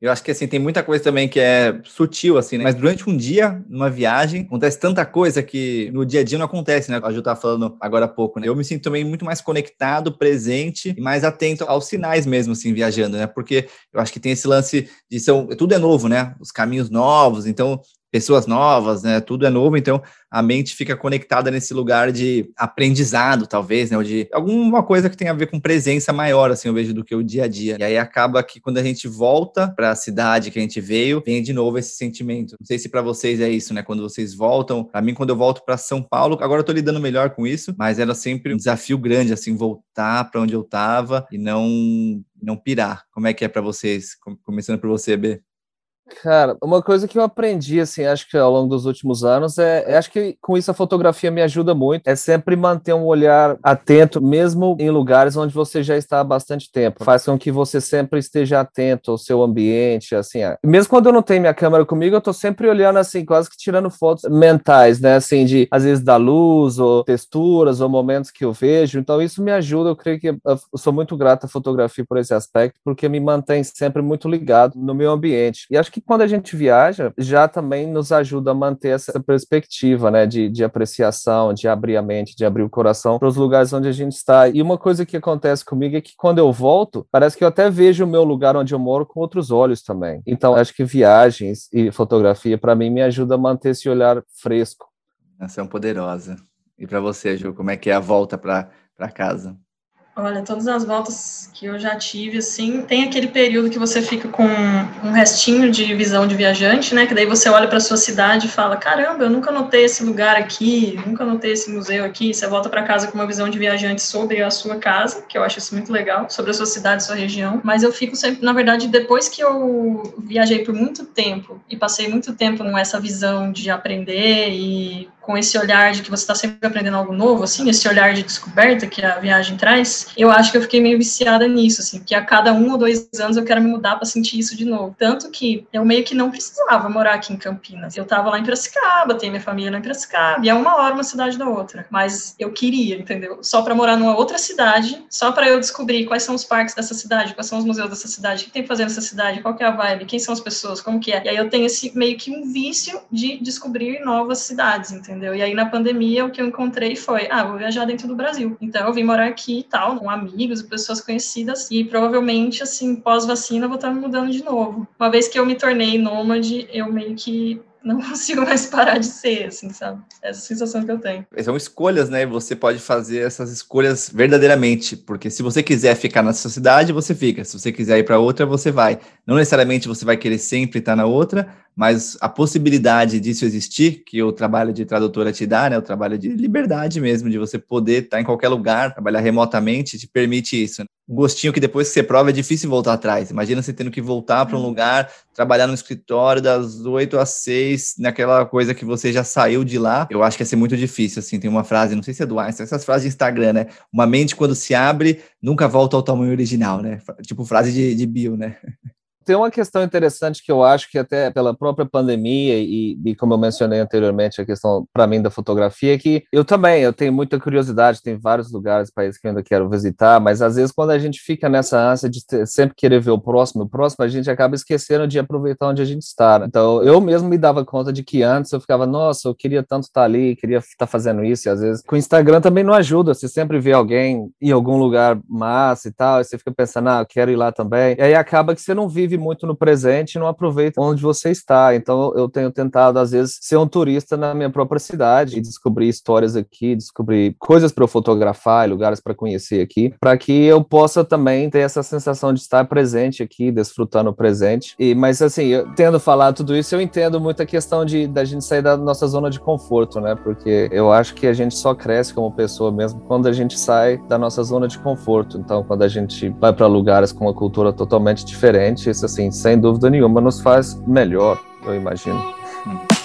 Eu acho que assim tem muita coisa também que é sutil assim, né? Mas durante um dia, numa viagem, acontece tanta coisa que no dia a dia não acontece, né? A Ju tava falando agora há pouco, né? Eu me sinto também muito mais conectado, presente e mais atento aos sinais mesmo assim viajando, né? Porque eu acho que tem esse lance de são tudo é novo, né? Os caminhos novos, então pessoas novas, né? Tudo é novo, então a mente fica conectada nesse lugar de aprendizado, talvez, né? Ou de alguma coisa que tem a ver com presença maior, assim, eu vejo, do que o dia a dia. E aí acaba que quando a gente volta para a cidade que a gente veio, vem de novo esse sentimento. Não sei se para vocês é isso, né? Quando vocês voltam, para mim, quando eu volto para São Paulo, agora eu tô lidando melhor com isso, mas era sempre um desafio grande, assim, voltar para onde eu tava e não não pirar. Como é que é para vocês? Começando por você, B. Cara, uma coisa que eu aprendi, assim, acho que ao longo dos últimos anos, é, é, acho que com isso a fotografia me ajuda muito, é sempre manter um olhar atento, mesmo em lugares onde você já está há bastante tempo. Faz com que você sempre esteja atento ao seu ambiente, assim. É. Mesmo quando eu não tenho minha câmera comigo, eu tô sempre olhando, assim, quase que tirando fotos mentais, né, assim, de, às vezes, da luz, ou texturas, ou momentos que eu vejo. Então, isso me ajuda, eu creio que eu sou muito grato à fotografia por esse aspecto, porque me mantém sempre muito ligado no meu ambiente. E acho que que quando a gente viaja, já também nos ajuda a manter essa perspectiva, né, de, de apreciação, de abrir a mente, de abrir o coração para os lugares onde a gente está. E uma coisa que acontece comigo é que quando eu volto, parece que eu até vejo o meu lugar onde eu moro com outros olhos também. Então, acho que viagens e fotografia, para mim, me ajuda a manter esse olhar fresco. Ação poderosa. E para você, Ju, como é que é a volta para casa? Olha, todas as voltas que eu já tive, assim, tem aquele período que você fica com um restinho de visão de viajante, né? Que daí você olha para sua cidade e fala: caramba, eu nunca notei esse lugar aqui, nunca notei esse museu aqui. Você volta para casa com uma visão de viajante sobre a sua casa, que eu acho isso muito legal, sobre a sua cidade, sua região. Mas eu fico sempre, na verdade, depois que eu viajei por muito tempo e passei muito tempo com essa visão de aprender e com esse olhar de que você está sempre aprendendo algo novo, assim, esse olhar de descoberta que a viagem traz, eu acho que eu fiquei meio viciada nisso, assim, porque a cada um ou dois anos eu quero me mudar para sentir isso de novo. Tanto que eu meio que não precisava morar aqui em Campinas. Eu estava lá em Piracicaba, tenho minha família lá em Piracicaba, e é uma hora uma cidade da outra. Mas eu queria, entendeu? Só para morar numa outra cidade, só para eu descobrir quais são os parques dessa cidade, quais são os museus dessa cidade, o que tem que fazer nessa cidade, qual que é a vibe, quem são as pessoas, como que é. E aí eu tenho esse meio que um vício de descobrir novas cidades, entendeu? Entendeu? E aí na pandemia o que eu encontrei foi, ah, vou viajar dentro do Brasil. Então eu vim morar aqui e tal, com amigos pessoas conhecidas e provavelmente assim, pós-vacina vou estar me mudando de novo. Uma vez que eu me tornei nômade, eu meio que não consigo mais parar de ser, assim, sabe? Essa sensação que eu tenho. São escolhas, né? Você pode fazer essas escolhas verdadeiramente, porque se você quiser ficar na sua cidade, você fica. Se você quiser ir para outra, você vai. Não necessariamente você vai querer sempre estar na outra, mas a possibilidade disso existir, que o trabalho de tradutora te dá, né? O trabalho de liberdade mesmo, de você poder estar em qualquer lugar, trabalhar remotamente, te permite isso. Né? Um gostinho que depois que você prova é difícil voltar atrás. Imagina você tendo que voltar para um uhum. lugar, trabalhar no escritório das 8 às 6, naquela coisa que você já saiu de lá. Eu acho que ia ser muito difícil, assim. Tem uma frase, não sei se é do Einstein, essas frases de Instagram, né? Uma mente quando se abre, nunca volta ao tamanho original, né? Tipo frase de, de bio, né? Tem uma questão interessante que eu acho que até pela própria pandemia e, e como eu mencionei anteriormente, a questão para mim da fotografia, é que eu também, eu tenho muita curiosidade, tem vários lugares, países que eu ainda quero visitar, mas às vezes quando a gente fica nessa ânsia de ter, sempre querer ver o próximo, o próximo, a gente acaba esquecendo de aproveitar onde a gente está. Né? Então, eu mesmo me dava conta de que antes eu ficava, nossa, eu queria tanto estar ali, queria estar fazendo isso, e às vezes com o Instagram também não ajuda, você sempre vê alguém em algum lugar massa e tal, e você fica pensando, ah, eu quero ir lá também, e aí acaba que você não vive vive muito no presente e não aproveita onde você está. Então eu tenho tentado, às vezes, ser um turista na minha própria cidade e descobrir histórias aqui, descobrir coisas para eu fotografar, lugares para conhecer aqui, para que eu possa também ter essa sensação de estar presente aqui, desfrutando o presente. E, mas assim, eu, tendo falado tudo isso, eu entendo muito a questão de da gente sair da nossa zona de conforto, né? Porque eu acho que a gente só cresce como pessoa mesmo quando a gente sai da nossa zona de conforto. Então, quando a gente vai para lugares com uma cultura totalmente diferente, isso assim, sem dúvida nenhuma, nos faz melhor, eu imagino. Hum.